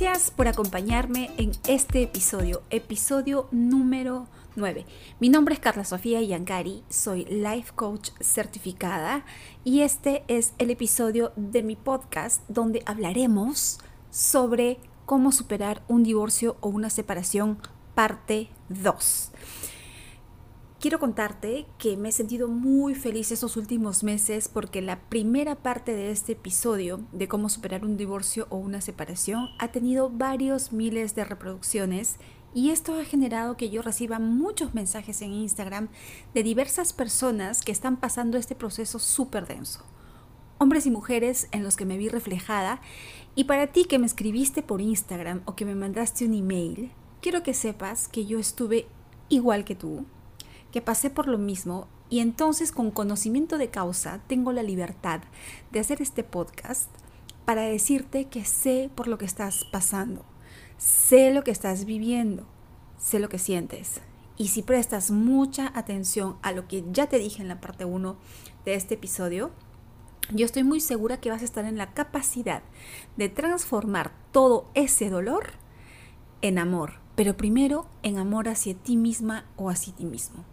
Gracias por acompañarme en este episodio, episodio número 9. Mi nombre es Carla Sofía Yancari, soy life coach certificada y este es el episodio de mi podcast donde hablaremos sobre cómo superar un divorcio o una separación parte 2 quiero contarte que me he sentido muy feliz estos últimos meses porque la primera parte de este episodio de cómo superar un divorcio o una separación ha tenido varios miles de reproducciones y esto ha generado que yo reciba muchos mensajes en Instagram de diversas personas que están pasando este proceso súper denso. Hombres y mujeres en los que me vi reflejada y para ti que me escribiste por Instagram o que me mandaste un email, quiero que sepas que yo estuve igual que tú, que pasé por lo mismo y entonces con conocimiento de causa tengo la libertad de hacer este podcast para decirte que sé por lo que estás pasando, sé lo que estás viviendo, sé lo que sientes. Y si prestas mucha atención a lo que ya te dije en la parte 1 de este episodio, yo estoy muy segura que vas a estar en la capacidad de transformar todo ese dolor en amor, pero primero en amor hacia ti misma o hacia ti mismo.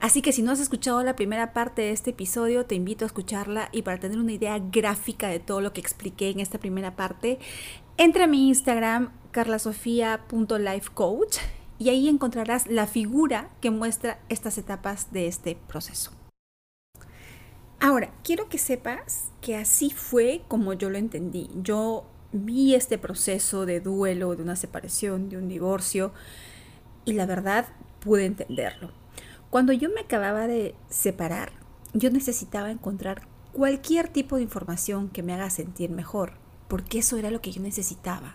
Así que si no has escuchado la primera parte de este episodio, te invito a escucharla y para tener una idea gráfica de todo lo que expliqué en esta primera parte, entra a mi Instagram carlasofia.lifecoach y ahí encontrarás la figura que muestra estas etapas de este proceso. Ahora, quiero que sepas que así fue como yo lo entendí. Yo vi este proceso de duelo, de una separación, de un divorcio y la verdad pude entenderlo. Cuando yo me acababa de separar, yo necesitaba encontrar cualquier tipo de información que me haga sentir mejor, porque eso era lo que yo necesitaba.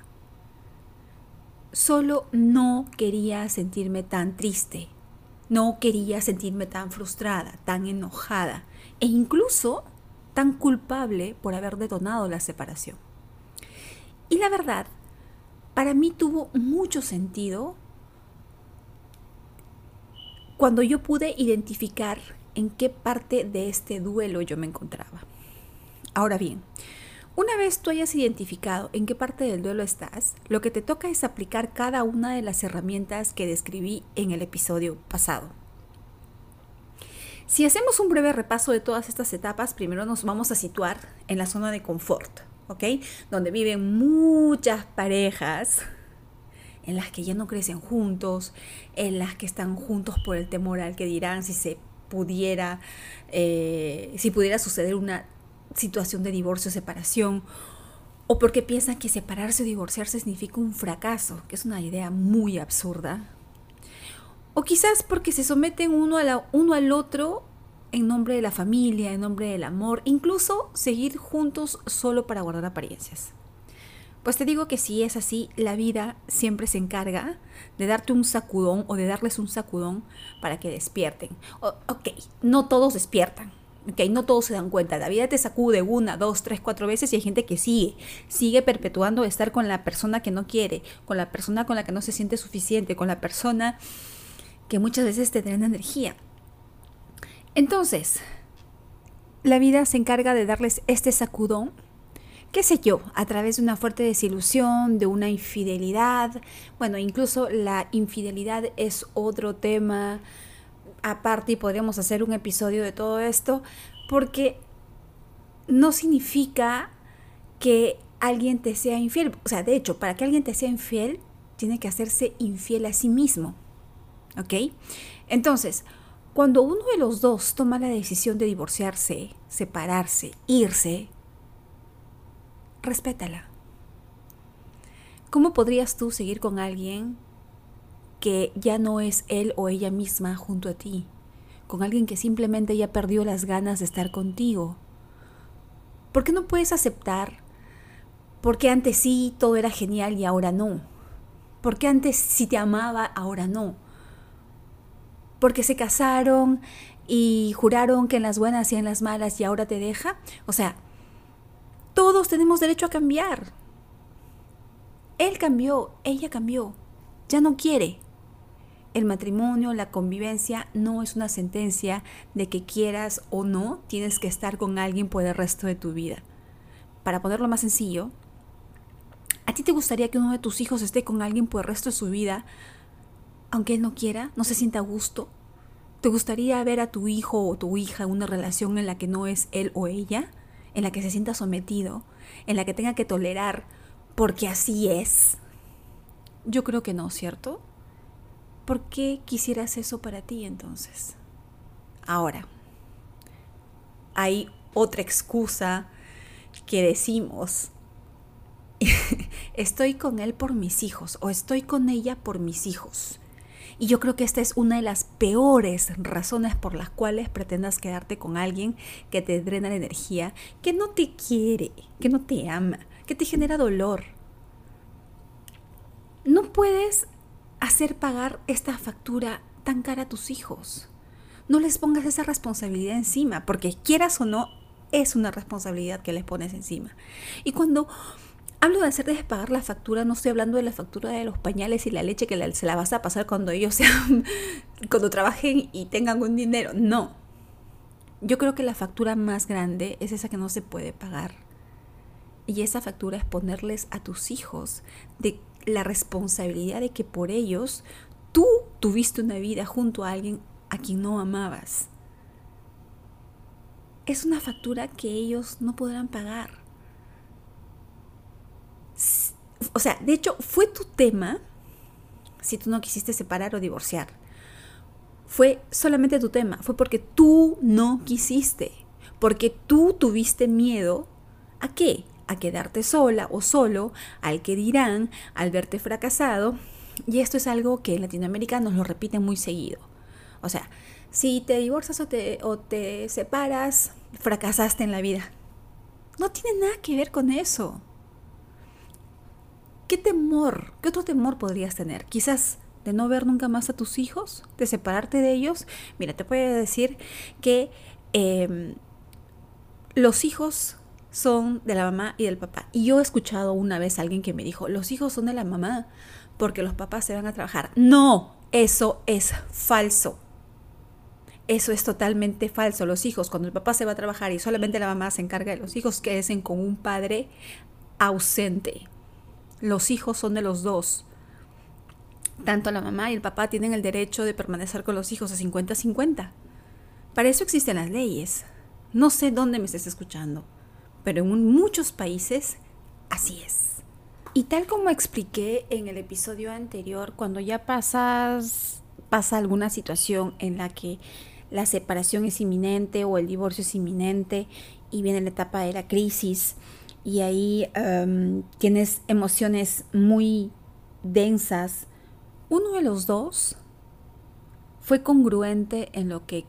Solo no quería sentirme tan triste, no quería sentirme tan frustrada, tan enojada e incluso tan culpable por haber detonado la separación. Y la verdad, para mí tuvo mucho sentido cuando yo pude identificar en qué parte de este duelo yo me encontraba. Ahora bien, una vez tú hayas identificado en qué parte del duelo estás, lo que te toca es aplicar cada una de las herramientas que describí en el episodio pasado. Si hacemos un breve repaso de todas estas etapas, primero nos vamos a situar en la zona de confort, ¿ok? Donde viven muchas parejas en las que ya no crecen juntos, en las que están juntos por el temor al que dirán si se pudiera, eh, si pudiera suceder una situación de divorcio o separación, o porque piensan que separarse o divorciarse significa un fracaso, que es una idea muy absurda. O quizás porque se someten uno, a uno al otro en nombre de la familia, en nombre del amor, incluso seguir juntos solo para guardar apariencias. Pues te digo que si es así, la vida siempre se encarga de darte un sacudón o de darles un sacudón para que despierten. ok, no todos despiertan. Ok, no todos se dan cuenta. La vida te sacude una, dos, tres, cuatro veces y hay gente que sigue. Sigue perpetuando estar con la persona que no quiere, con la persona con la que no se siente suficiente, con la persona que muchas veces te drena energía. Entonces, la vida se encarga de darles este sacudón qué sé yo, a través de una fuerte desilusión, de una infidelidad. Bueno, incluso la infidelidad es otro tema aparte y podríamos hacer un episodio de todo esto, porque no significa que alguien te sea infiel. O sea, de hecho, para que alguien te sea infiel, tiene que hacerse infiel a sí mismo. ¿Ok? Entonces, cuando uno de los dos toma la decisión de divorciarse, separarse, irse, respétala. ¿Cómo podrías tú seguir con alguien que ya no es él o ella misma junto a ti? Con alguien que simplemente ya perdió las ganas de estar contigo. ¿Por qué no puedes aceptar? Porque antes sí todo era genial y ahora no. Porque antes sí te amaba, ahora no. Porque se casaron y juraron que en las buenas y en las malas y ahora te deja. O sea, todos tenemos derecho a cambiar. Él cambió, ella cambió, ya no quiere. El matrimonio, la convivencia no es una sentencia de que quieras o no tienes que estar con alguien por el resto de tu vida. Para ponerlo más sencillo, ¿A ti te gustaría que uno de tus hijos esté con alguien por el resto de su vida, aunque él no quiera, no se sienta a gusto? ¿Te gustaría ver a tu hijo o tu hija en una relación en la que no es él o ella? ¿En la que se sienta sometido? ¿En la que tenga que tolerar porque así es? Yo creo que no, ¿cierto? ¿Por qué quisieras eso para ti entonces? Ahora, hay otra excusa que decimos estoy con él por mis hijos o estoy con ella por mis hijos. Y yo creo que esta es una de las peores razones por las cuales pretendas quedarte con alguien que te drena la energía, que no te quiere, que no te ama, que te genera dolor. No puedes hacer pagar esta factura tan cara a tus hijos. No les pongas esa responsabilidad encima, porque quieras o no, es una responsabilidad que les pones encima. Y cuando hablo de hacerles pagar la factura, no estoy hablando de la factura de los pañales y la leche que se la vas a pasar cuando ellos sean, cuando trabajen y tengan un dinero. No. Yo creo que la factura más grande es esa que no se puede pagar. Y esa factura es ponerles a tus hijos de la responsabilidad de que por ellos tú tuviste una vida junto a alguien a quien no amabas. Es una factura que ellos no podrán pagar o sea, de hecho, fue tu tema si tú no quisiste separar o divorciar. Fue solamente tu tema, fue porque tú no quisiste, porque tú tuviste miedo a qué? A quedarte sola o solo, al que dirán, al verte fracasado. Y esto es algo que en Latinoamérica nos lo repiten muy seguido. O sea, si te divorcias o te, o te separas, fracasaste en la vida. No tiene nada que ver con eso. ¿Qué temor, qué otro temor podrías tener? Quizás de no ver nunca más a tus hijos, de separarte de ellos. Mira, te puedo decir que em, los hijos son de la mamá y del papá. Y yo he escuchado una vez a alguien que me dijo, los hijos son de la mamá porque los papás se van a trabajar. No, eso es falso. Eso es totalmente falso. Los hijos, cuando el papá se va a trabajar y solamente la mamá se encarga de los hijos, queden con un padre ausente. Los hijos son de los dos. Tanto la mamá y el papá tienen el derecho de permanecer con los hijos a 50-50. Para eso existen las leyes. No sé dónde me estés escuchando, pero en muchos países así es. Y tal como expliqué en el episodio anterior, cuando ya pasas pasa alguna situación en la que la separación es inminente o el divorcio es inminente y viene la etapa de la crisis, y ahí em, tienes emociones muy densas, uno de los dos fue congruente en lo que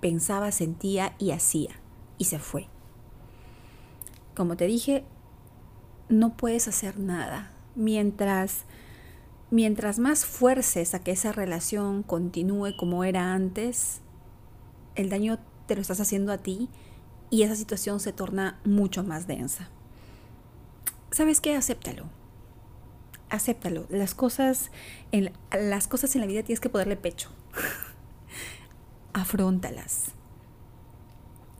pensaba, sentía y hacía y se fue. Como te dije, no puedes hacer nada mientras mientras más fuerces a que esa relación continúe como era antes, el daño te lo estás haciendo a ti y esa situación se torna mucho más densa. ¿Sabes qué? Acéptalo. Acéptalo. Las cosas en, las cosas en la vida tienes que ponerle pecho. Afróntalas.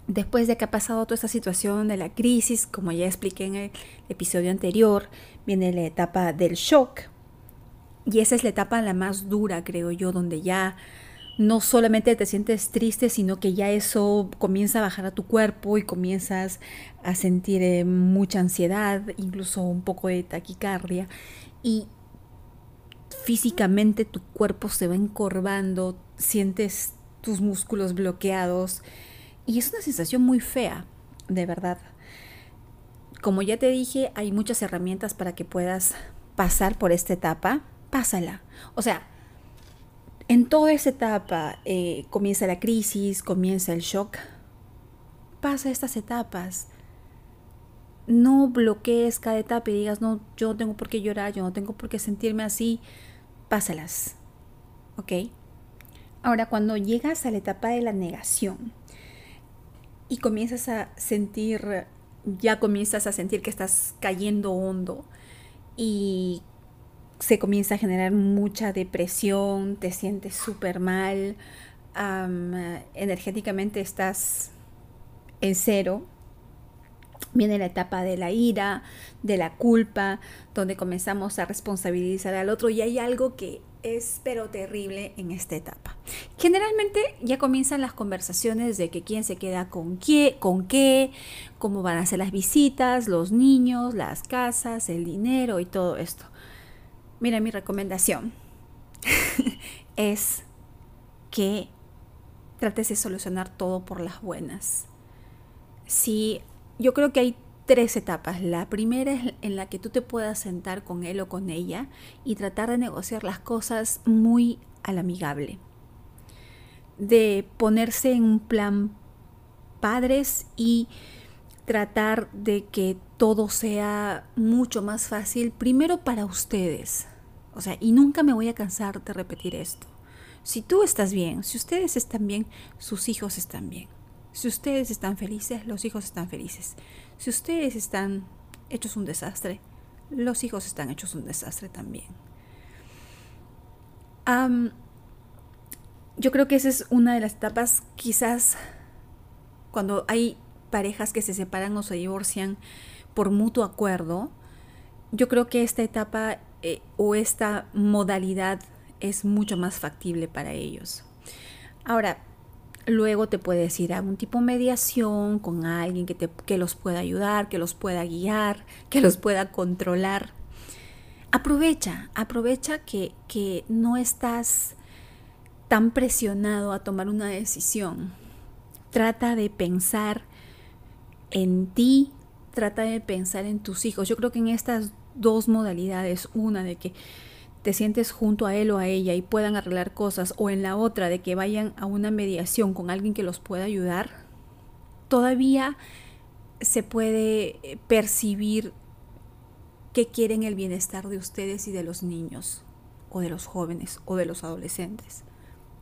Después de que ha pasado toda esta situación de la crisis, como ya expliqué en el episodio anterior, viene la etapa del shock. Y esa es la etapa la más dura, creo yo, donde ya no solamente te sientes triste, sino que ya eso comienza a bajar a tu cuerpo y comienzas a sentir eh, mucha ansiedad, incluso un poco de taquicardia. Y físicamente tu cuerpo se va encorvando, sientes tus músculos bloqueados y es una sensación muy fea, de verdad. Como ya te dije, hay muchas herramientas para que puedas pasar por esta etapa. Pásala. O sea, en toda esa etapa eh, comienza la crisis, comienza el shock. Pasa estas etapas. No bloquees cada etapa y digas, no, yo no tengo por qué llorar, yo no tengo por qué sentirme así. Pásalas. ¿Ok? Ahora, cuando llegas a la etapa de la negación y comienzas a sentir, ya comienzas a sentir que estás cayendo hondo y se comienza a generar mucha depresión, te sientes súper mal, energéticamente estás en cero. Viene la etapa de la ira, de la culpa, donde comenzamos a responsabilizar al otro y hay algo que es pero terrible en esta etapa. Generalmente ya comienzan las conversaciones de que quién se queda con qué, con qué, cómo van a ser las visitas, los niños, las casas, el dinero y todo esto. Mira, mi recomendación es que trates de solucionar todo por las buenas. Si yo creo que hay tres etapas. La primera es en la que tú te puedas sentar con él o con ella y tratar de negociar las cosas muy al amigable. De ponerse en un plan padres y tratar de que todo sea mucho más fácil, primero para ustedes. O sea, y nunca me voy a cansar de repetir esto. Si tú estás bien, si ustedes están bien, sus hijos están bien. Si ustedes están felices, los hijos están felices. Si ustedes están hechos un desastre, los hijos están hechos un desastre también. yo creo que esa es una de las etapas, quizás cuando hay parejas que se separan o se divorcian por mutuo acuerdo, yo creo que esta etapa eh, o esta modalidad es mucho más factible para ellos. Ahora, Luego te puedes ir a un tipo de mediación con alguien que, te, que los pueda ayudar, que los pueda guiar, que los pueda controlar. Aprovecha, aprovecha que, que no estás tan presionado a tomar una decisión. Trata de pensar en ti, trata de pensar en tus hijos. Yo creo que en estas dos modalidades, una de que te sientes junto a él o a ella y puedan arreglar cosas, o en la otra de que vayan a una mediación con alguien que los pueda ayudar, todavía se puede eh, percibir que quieren el bienestar de ustedes y de los niños, o de los jóvenes, o de los adolescentes.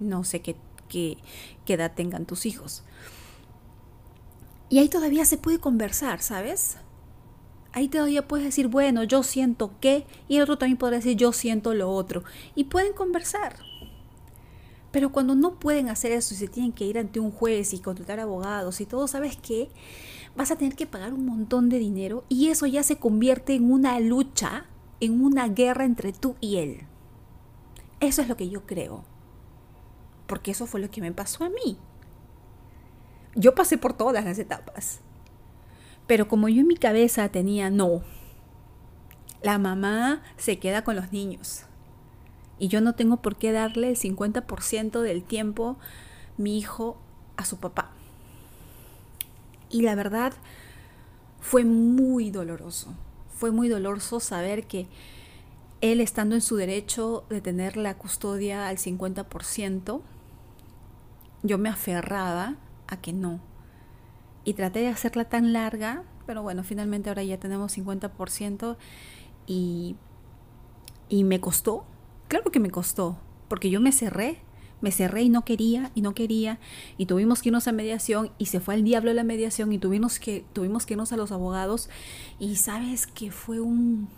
No sé qué, qué, qué edad tengan tus hijos. Y ahí todavía se puede conversar, ¿sabes? Ahí todavía puedes decir, bueno, yo siento que, y el otro también podrá decir, yo siento lo otro. Y pueden conversar. Pero cuando no pueden hacer eso y se tienen que ir ante un juez y contratar abogados y todo, ¿sabes qué? Vas a tener que pagar un montón de dinero y eso ya se convierte en una lucha, en una guerra entre tú y él. Eso es lo que yo creo. Porque eso fue lo que me pasó a mí. Yo pasé por todas las etapas. Pero como yo en mi cabeza tenía, no, la mamá se queda con los niños. Y yo no tengo por qué darle el 50% del tiempo mi hijo a su papá. Y la verdad fue muy doloroso. Fue muy doloroso saber que él estando en su derecho de tener la custodia al 50%, yo me aferraba a que no, y traté de hacerla tan larga, pero bueno, finalmente ahora ya tenemos 50% y, y me costó, claro que me costó, porque yo me cerré, me cerré y no quería y no quería y tuvimos que irnos a mediación y se fue al diablo la mediación y tuvimos que, tuvimos que irnos a los abogados y sabes que fue un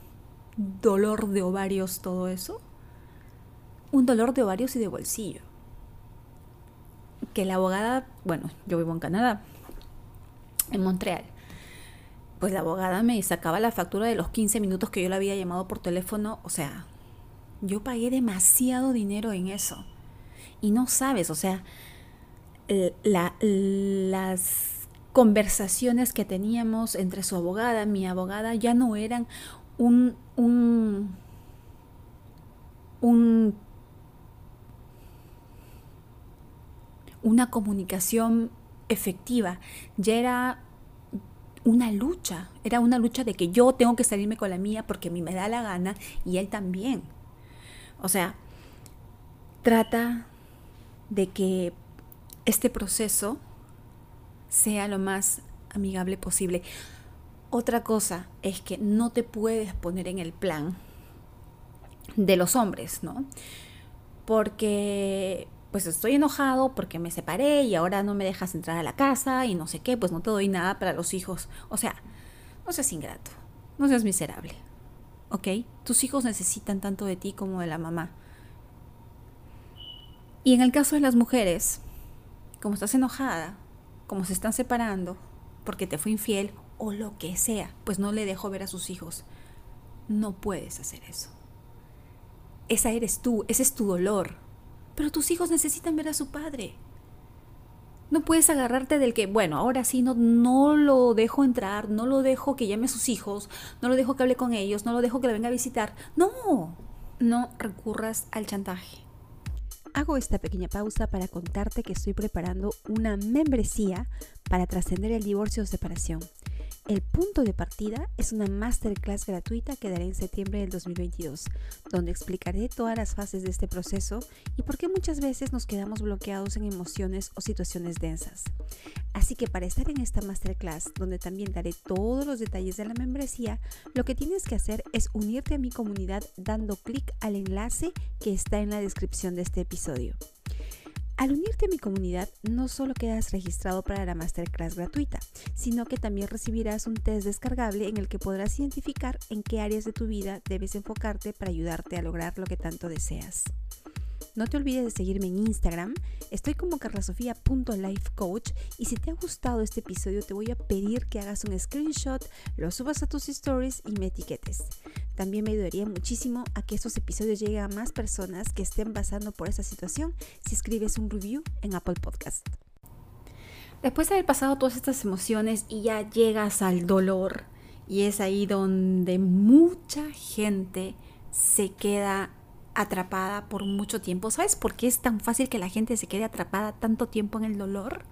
dolor de ovarios todo eso, un dolor de ovarios y de bolsillo. Que la abogada, bueno, yo vivo en Canadá, en Montreal. Pues la abogada me sacaba la factura de los 15 minutos que yo le había llamado por teléfono. O sea, yo pagué demasiado dinero en eso. Y no sabes, o sea, las conversaciones que teníamos entre su abogada, mi abogada, ya no eran un, un, un una comunicación efectiva, ya era una lucha, era una lucha de que yo tengo que salirme con la mía porque a mí me da la gana y él también. O sea, trata de que este proceso sea lo más amigable posible. Otra cosa es que no te puedes poner en el plan de los hombres, ¿no? Porque pues estoy enojado porque me separé y ahora no me dejas entrar a la casa y no sé qué, pues no te doy nada para los hijos. O sea, no seas ingrato, no seas miserable. ¿Ok? Tus hijos necesitan tanto de ti como de la mamá. Y en el caso de las mujeres, como estás enojada, como se están separando, porque te fue infiel o lo que sea, pues no le dejó ver a sus hijos. No puedes hacer eso. Esa eres tú, ese es tu dolor. Pero tus hijos necesitan ver a su padre. No puedes agarrarte del que, bueno, ahora sí no, no lo dejo entrar, no lo dejo que llame a sus hijos, no lo dejo que hable con ellos, no lo dejo que le venga a visitar. No, no recurras al chantaje. Hago esta pequeña pausa para contarte que estoy preparando una membresía para trascender el divorcio o separación. El punto de partida es una masterclass gratuita que daré en septiembre del 2022, donde explicaré todas las fases de este proceso y por qué muchas veces nos quedamos bloqueados en emociones o situaciones densas. Así que para estar en esta masterclass, donde también daré todos los detalles de la membresía, lo que tienes que hacer es unirte a mi comunidad dando clic al enlace que está en la descripción de este episodio. Al unirte a mi comunidad, no solo quedas registrado para la masterclass gratuita, sino que también recibirás un test descargable en el que podrás identificar en qué áreas de tu vida debes enfocarte para ayudarte a lograr lo que tanto deseas. No te olvides de seguirme en Instagram. Estoy como carlasofia.lifecoach y si te ha gustado este episodio te voy a pedir que hagas un screenshot, lo subas a tus stories y me etiquetes. También me ayudaría muchísimo a que estos episodios lleguen a más personas que estén pasando por esa situación si escribes un review en Apple Podcast. Después de haber pasado todas estas emociones y ya llegas al dolor y es ahí donde mucha gente se queda atrapada por mucho tiempo. ¿Sabes por qué es tan fácil que la gente se quede atrapada tanto tiempo en el dolor?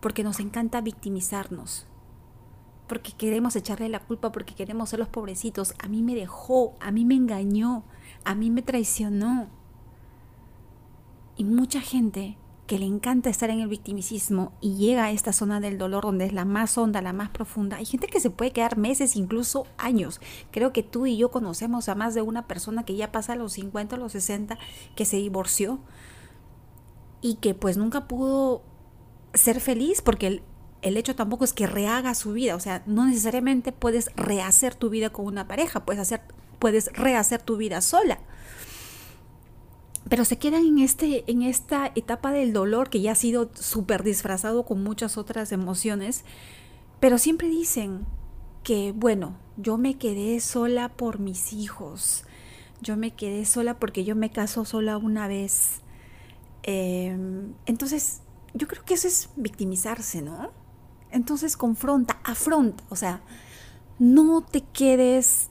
Porque nos encanta victimizarnos. Porque queremos echarle la culpa, porque queremos ser los pobrecitos. A mí me dejó, a mí me engañó, a mí me traicionó. Y mucha gente que le encanta estar en el victimicismo y llega a esta zona del dolor donde es la más honda, la más profunda. Hay gente que se puede quedar meses, incluso años. Creo que tú y yo conocemos a más de una persona que ya pasa a los 50, a los 60, que se divorció y que pues nunca pudo ser feliz porque el, el hecho tampoco es que rehaga su vida, o sea, no necesariamente puedes rehacer tu vida con una pareja, puedes hacer puedes rehacer tu vida sola pero se quedan en, este, en esta etapa del dolor que ya ha sido súper disfrazado con muchas otras emociones, pero siempre dicen que, bueno, yo me quedé sola por mis hijos, yo me quedé sola porque yo me caso sola una vez. Em, entonces, yo creo que eso es victimizarse, ¿no? Entonces confronta, afronta, o sea, no te quedes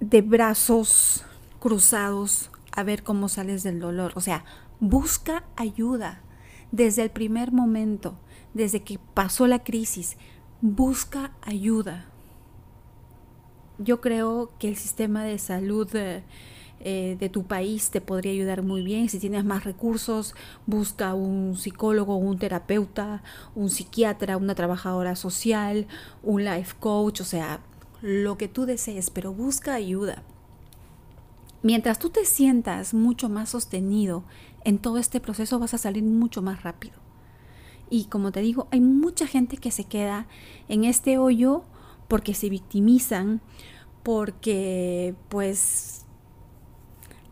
de brazos cruzados a ver cómo sales del dolor. O sea, busca ayuda desde el primer momento, desde que pasó la crisis. Busca ayuda. Yo creo que el sistema de salud de, eh, de tu país te podría ayudar muy bien. Si tienes más recursos, busca un psicólogo, un terapeuta, un psiquiatra, una trabajadora social, un life coach, o sea, lo que tú desees, pero busca ayuda. Mientras tú te sientas mucho más sostenido en todo este proceso, vas a salir mucho más rápido. Y como te digo, hay mucha gente que se queda en este hoyo porque se victimizan, porque pues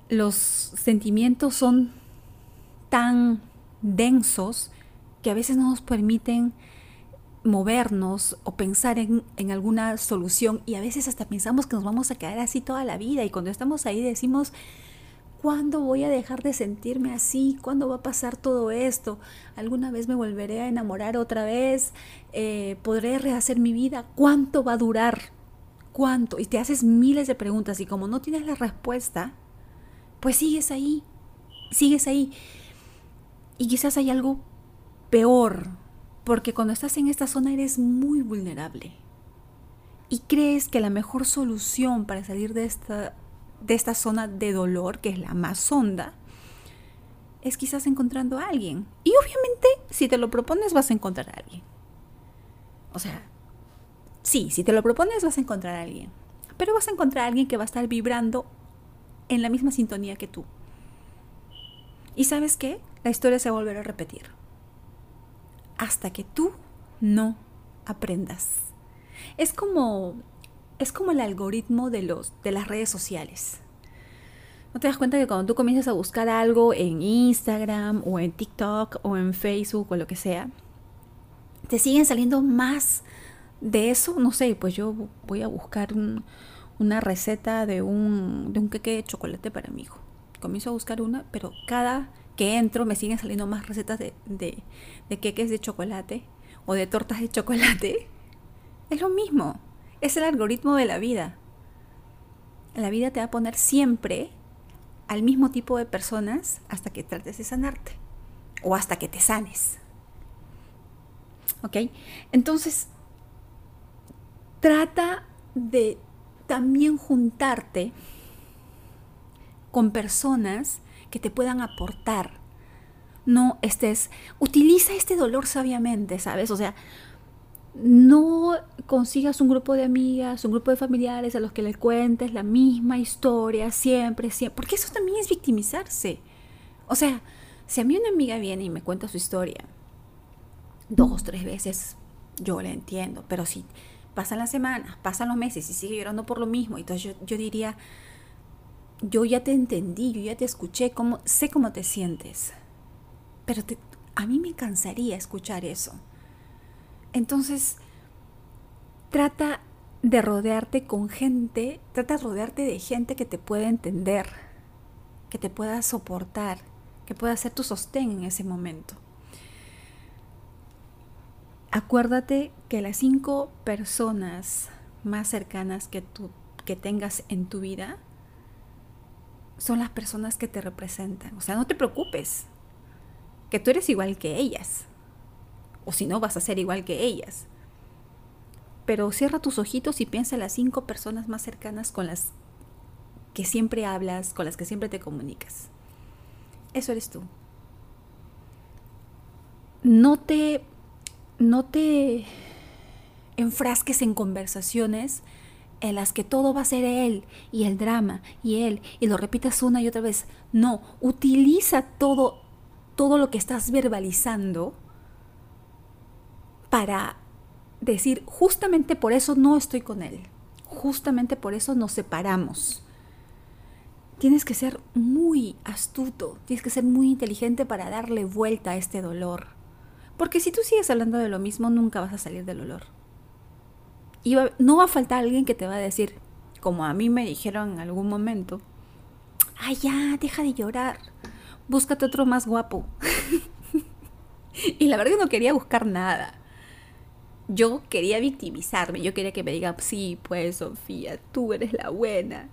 los sentimientos son tan densos que a veces no nos permiten movernos o pensar en, alguna solución y a veces hasta pensamos que nos vamos a quedar así toda la vida y cuando estamos ahí decimos, ¿cuándo voy a dejar de sentirme así? ¿Cuándo va a pasar todo esto? ¿Alguna vez me volveré a enamorar otra vez? Eh, ¿Podré rehacer mi vida? ¿Cuánto va a durar? ¿Cuánto? Y te haces miles de preguntas y como no tienes la respuesta, pues sigues ahí, sigues ahí. Y quizás hay algo peor porque cuando estás en esta zona eres muy vulnerable. Y crees que la mejor solución para salir de esta, de esta zona de dolor, que es la más honda, es quizás encontrando a alguien. Y obviamente, si te lo propones, vas a encontrar a alguien. O sea, sí, si te lo propones, vas a encontrar a alguien. Pero vas a encontrar a alguien que va a estar vibrando en la misma sintonía que tú. ¿Y sabes qué? La historia se volverá a repetir hasta que tú no aprendas. Es como es como el algoritmo de los de las redes sociales. ¿No te das cuenta que cuando tú comienzas a buscar algo en Instagram o en TikTok o en Facebook o lo que sea, te siguen saliendo más de eso, no sé, pues yo voy a buscar una receta de un, de un queque de chocolate para mi hijo. Comienzo a buscar una, pero cada que entro me siguen saliendo más recetas de, de, de queques de chocolate o de tortas de chocolate. Es lo mismo, es el algoritmo de la vida. La vida te va a poner siempre al mismo tipo de personas hasta que trates de sanarte o hasta que te sanes. ¿Ok? Entonces, trata de también juntarte con personas que te puedan aportar. No estés, utiliza este dolor sabiamente, ¿sabes? O sea, no consigas un grupo de amigas, un grupo de familiares a los que le cuentes la misma historia siempre, siempre, porque eso también es victimizarse. O sea, si a mí una amiga viene y me cuenta su historia dos, tres veces, yo la entiendo, pero si pasan las semanas, pasan los meses y sigue llorando por lo mismo, entonces yo, diría, yo ya te entendí, yo ya te escuché, cómo, sé cómo te sientes, pero a mí me cansaría escuchar eso. Entonces, trata de rodearte con gente, trata de rodearte de gente que te pueda entender, que te pueda soportar, que pueda ser tu sostén en ese momento. Acuérdate que las cinco personas más cercanas que tú que tengas en tu vida son las personas que te representan. O sea, no te preocupes, que tú eres igual que ellas o si no vas a ser igual que ellas. Pero cierra tus ojitos y piensa en las cinco personas más cercanas con las que siempre hablas, con las que siempre te comunicas. Eso eres tú. No te, no te enfrasques en conversaciones en las que todo va a ser él y el drama y él y lo repitas una y otra vez. No, utiliza todo todo lo que estás verbalizando para decir, justamente por eso no estoy con él, justamente por eso nos separamos. Tienes que ser muy astuto, tienes que ser muy inteligente para darle vuelta a este dolor. Porque si tú sigues hablando de lo mismo, nunca vas a salir del dolor. Y no va a faltar alguien que te va a decir, como a mí me dijeron en algún momento, ay ya, deja de llorar, búscate otro más guapo. y la verdad que no quería buscar nada yo quería victimizarme, yo quería que me digan, sí, pues Sofía, tú eres la buena,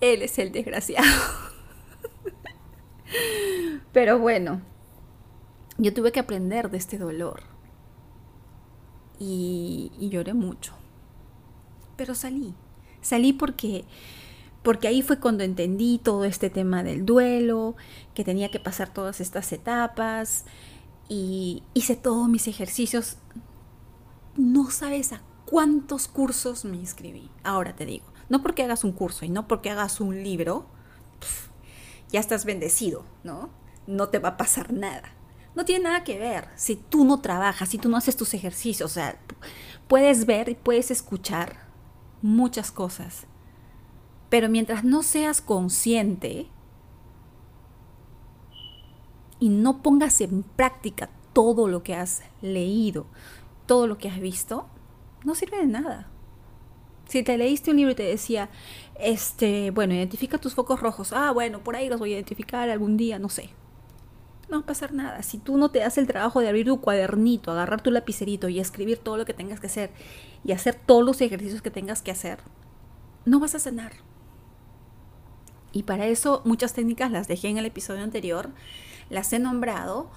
él es el desgraciado. Pero bueno, yo tuve que aprender de este dolor y, y lloré mucho. Pero salí, salí porque porque ahí fue cuando entendí todo este tema del duelo, que tenía que pasar todas estas etapas y hice todos mis ejercicios no sabes a cuántos cursos me inscribí. Ahora te digo, no porque hagas un curso y no porque hagas un libro, ya estás bendecido, ¿no? No te va a pasar nada. No tiene nada que ver si tú no trabajas, si tú no haces tus ejercicios. O sea, puedes ver y puedes escuchar muchas cosas. Pero mientras no seas consciente y no pongas en práctica todo lo que has leído, todo lo que has visto, no sirve de nada. Si te leíste un libro y te decía, este, bueno, identifica tus focos rojos, ah, bueno, por ahí los voy a identificar algún día, no sé. No va a pasar nada. Si tú no te das el trabajo de abrir tu cuadernito, agarrar tu lapicerito y escribir todo lo que tengas que hacer y hacer todos los ejercicios que tengas que hacer, no vas a sanar. Y para eso muchas técnicas las dejé en el episodio anterior, las he nombrado,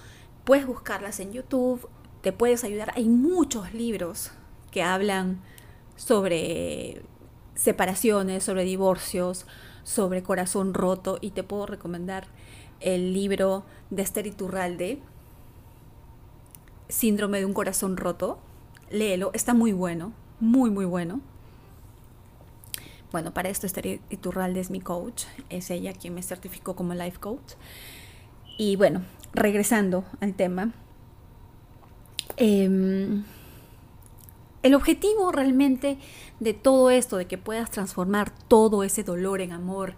puedes buscarlas en YouTube te puedes ayudar. Hay muchos libros que hablan sobre separaciones, sobre divorcios, sobre corazón roto y te puedo recomendar el libro de Esther Iturralde, Síndrome de un corazón roto. Léelo, está muy bueno, muy muy bueno. Bueno, para esto Esther Iturralde es mi coach, es ella quien me certificó como life coach. Y bueno, regresando al tema, Em, el objetivo realmente de todo esto, de que puedas transformar todo ese dolor en amor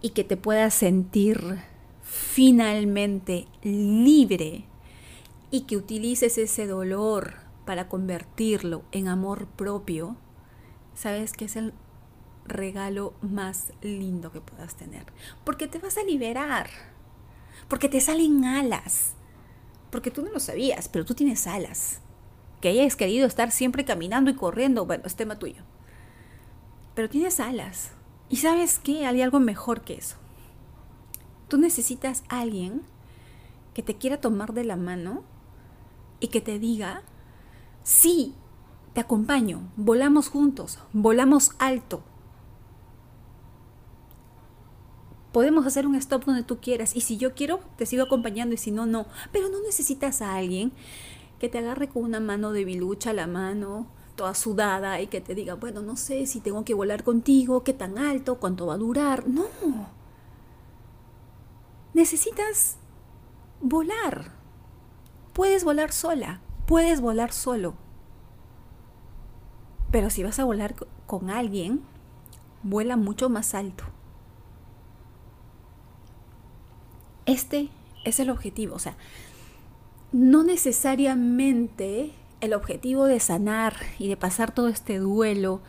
y que te puedas sentir finalmente libre y que utilices ese dolor para convertirlo en amor propio, sabes que es el regalo más lindo que puedas tener. Porque te vas a liberar. Porque te salen alas. Porque tú no lo sabías, pero tú tienes alas. Que hayas querido estar siempre caminando y corriendo, bueno, es tema tuyo. Pero tienes alas. Y sabes qué, hay algo mejor que eso. Tú necesitas a alguien que te quiera tomar de la mano y que te diga, sí, te acompaño, volamos juntos, volamos alto. Podemos hacer un stop donde tú quieras y si yo quiero, te sigo acompañando y si no, no. Pero no necesitas a alguien que te agarre con una mano de bilucha la mano, toda sudada y que te diga, bueno, no sé si tengo que volar contigo, qué tan alto, cuánto va a durar. No. Necesitas volar. Puedes volar sola, puedes volar solo. Pero si vas a volar con alguien, vuela mucho más alto. Este es el objetivo, o sea, no necesariamente el objetivo de sanar y de pasar todo este duelo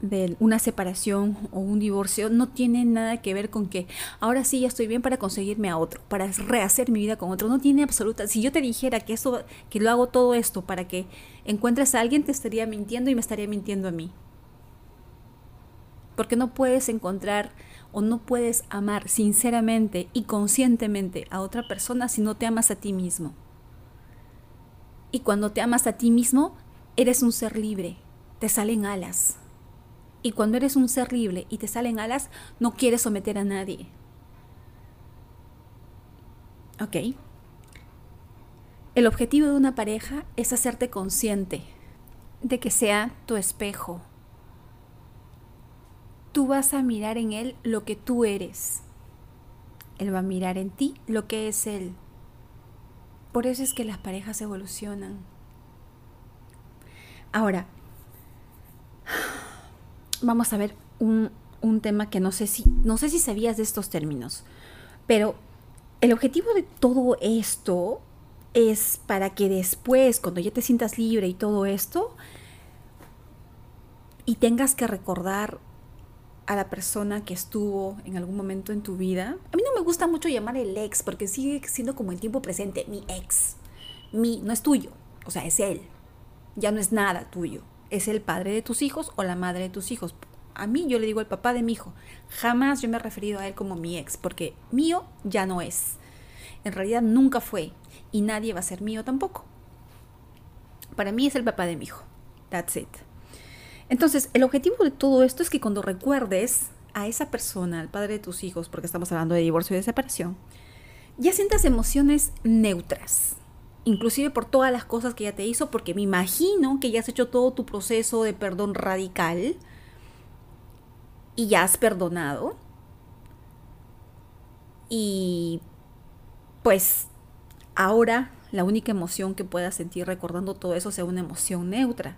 de una separación o un divorcio no tiene nada que ver con que ahora sí ya estoy bien para conseguirme a otro, para rehacer mi vida con otro. No tiene absoluta. Si yo te dijera que eso, que lo hago todo esto para que encuentres a alguien, te estaría mintiendo y me estaría mintiendo a mí. Porque no puedes encontrar o no puedes amar sinceramente y conscientemente a otra persona si no te amas a ti mismo. Y cuando te amas a ti mismo, eres un ser libre, te salen alas y cuando eres un ser libre y te salen alas, no quieres someter a nadie. ¿Ok? El objetivo de una pareja es hacerte consciente de que sea tu espejo. Tú vas a mirar en él lo que tú eres. Él va a mirar en ti lo que es él. Por eso es que las parejas evolucionan. Ahora, vamos a ver un, tema que no sé, si, no sé si sabías de estos términos, pero el objetivo de todo esto es para que después, cuando ya te sientas libre y todo esto, y tengas que recordar a la persona que estuvo en algún momento en tu vida. A mí no me gusta mucho llamar el ex porque sigue siendo como el tiempo presente, mi ex. Mi, no es tuyo, o sea, es él. Ya no es nada tuyo es el padre de tus hijos o la madre de tus hijos. A mí yo le digo el papá de mi hijo. Jamás yo me he referido a él como mi ex, porque mío ya no es. En realidad nunca fue y nadie va a ser mío tampoco. Para mí es el papá de mi hijo. That's it. Entonces, el objetivo de todo esto es que cuando recuerdes a esa persona, al padre de tus hijos, porque estamos hablando de divorcio y de separación, ya sientas emociones neutras inclusive por todas las cosas que ya te hizo, porque me imagino que ya has hecho todo tu proceso de perdón radical y ya has perdonado. Y pues ahora la única emoción que puedas sentir recordando todo eso sea una emoción neutra.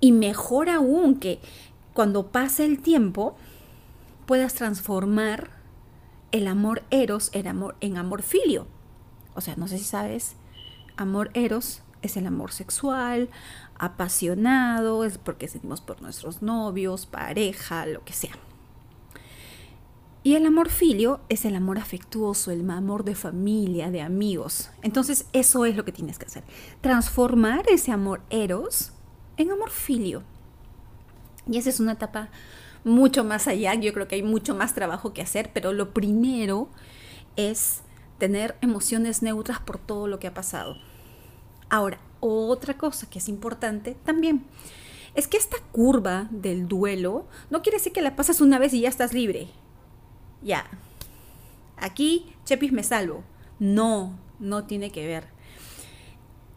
Y mejor aún que cuando pase el tiempo puedas transformar el amor eros en amor, en amor filio o sea, no sé si sabes, amor eros es el amor sexual, apasionado, es porque sentimos por nuestros novios, pareja, lo que sea. Y el amor filio es el amor afectuoso, el amor de familia, de amigos. Entonces eso es lo que tienes que hacer. Transformar ese amor eros en amor filio. Y esa es una etapa mucho más allá. Yo creo que hay mucho más trabajo que hacer, pero lo primero es tener emociones neutras por todo lo que ha pasado. Ahora, otra cosa que es importante también es que esta curva del duelo no quiere decir que la pasas una vez y ya estás libre. Ya. Aquí, Chepis me salvo. No, no tiene que ver.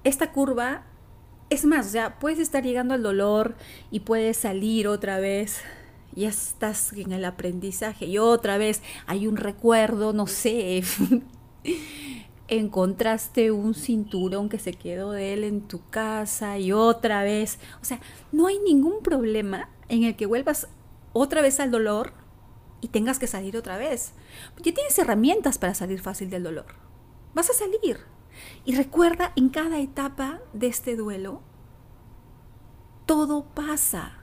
Esta curva, es más, o sea, puedes estar llegando al dolor y puedes salir otra vez ya estás en el aprendizaje y otra vez hay un recuerdo, no sé, encontraste un cinturón que se quedó de él en tu casa y otra vez. O sea, no hay ningún problema en el que vuelvas otra vez al dolor y tengas que salir otra vez. Ya tienes herramientas para salir fácil del dolor. Vas a salir. Y recuerda, en cada etapa de este duelo, todo pasa.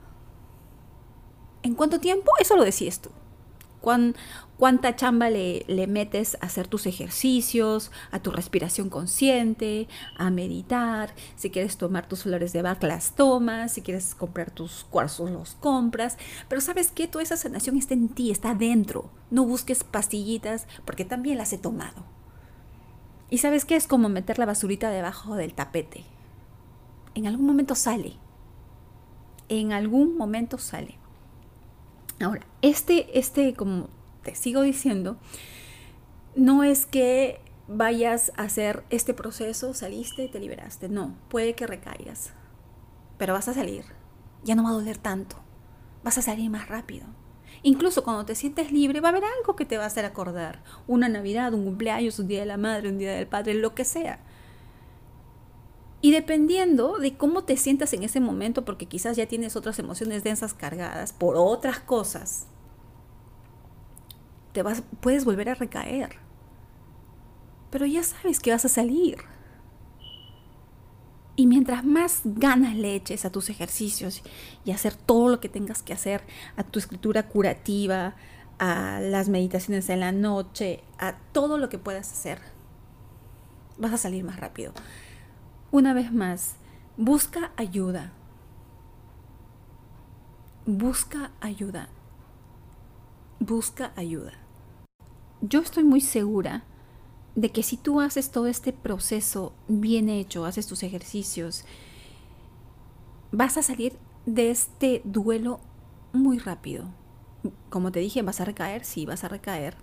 ¿En cuánto tiempo? Eso lo decides tú cuánta chamba le, metes a hacer tus ejercicios, a tu respiración consciente, a meditar. Si quieres tomar tus flores de Bach, las tomas. Si quieres comprar tus cuarzos, los compras. Pero sabes que toda esa sanación está en ti, está dentro. No busques pastillitas porque también las he tomado. Y sabes qué es como meter la basurita debajo del tapete. En algún momento sale. En algún momento sale. Ahora, este, este, como te sigo diciendo, no es que vayas a hacer este proceso, saliste y te liberaste. No, puede que recaigas, pero vas a salir. Ya no va a doler tanto. Vas a salir más rápido. Incluso cuando te sientes libre va a haber algo que te va a hacer acordar. Una Navidad, un cumpleaños, un día de la madre, un día del padre, lo que sea. Y dependiendo de cómo te sientas en ese momento, porque quizás ya tienes otras emociones densas cargadas por otras cosas, te vas, puedes volver a recaer. Pero ya sabes que vas a salir. Y mientras más ganas le eches a tus ejercicios y hacer todo lo que tengas que hacer, a tu escritura curativa, a las meditaciones en la noche, a todo lo que puedas hacer, vas a salir más rápido. Una vez más, busca ayuda. Busca ayuda. Busca ayuda. Yo estoy muy segura de que si tú haces todo este proceso bien hecho, haces tus ejercicios, vas a salir de este duelo muy rápido. Como te dije, vas a recaer, sí, vas a recaer.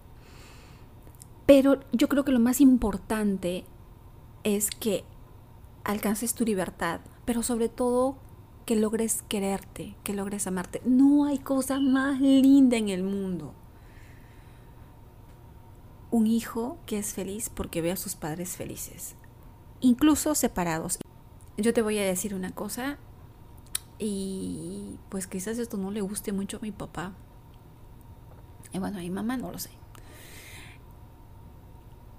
Pero yo creo que lo más importante es que alcances tu libertad, pero sobre todo que logres quererte, que logres amarte. No hay cosa más linda en el mundo. Un hijo que es feliz porque ve a sus padres felices, incluso separados. Yo te voy a decir una cosa y pues quizás esto no le guste mucho a mi papá. Y bueno, a mi mamá no lo sé.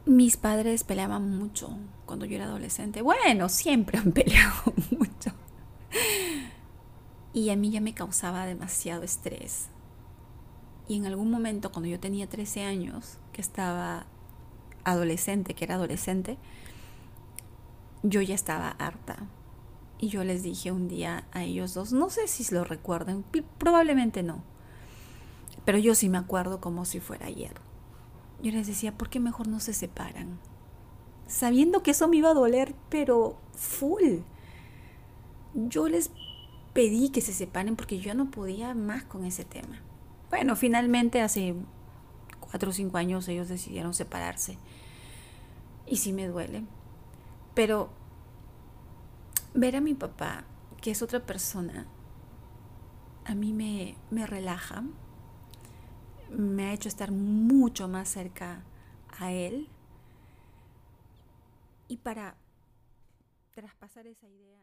Mis padres peleaban mucho cuando yo era adolescente. Bueno, siempre han peleado mucho. Y a mí ya me causaba demasiado estrés. Y en algún momento, cuando yo tenía 13 años, que estaba adolescente, que era adolescente, yo ya estaba harta. Y yo les dije un día a ellos dos, no sé si lo recuerdan, probablemente no, pero yo sí me acuerdo como si fuera ayer yo les decía, ¿por qué mejor no se separan? Sabiendo que eso me iba a doler, pero full. Yo les pedí que se separen porque yo no podía más con ese tema. Bueno, finalmente hace cuatro o cinco años ellos decidieron separarse. Y sí me duele. Pero ver a mi papá, que es otra persona, a mí me, me relaja, me ha hecho estar mucho más cerca a Él. Y para traspasar esa idea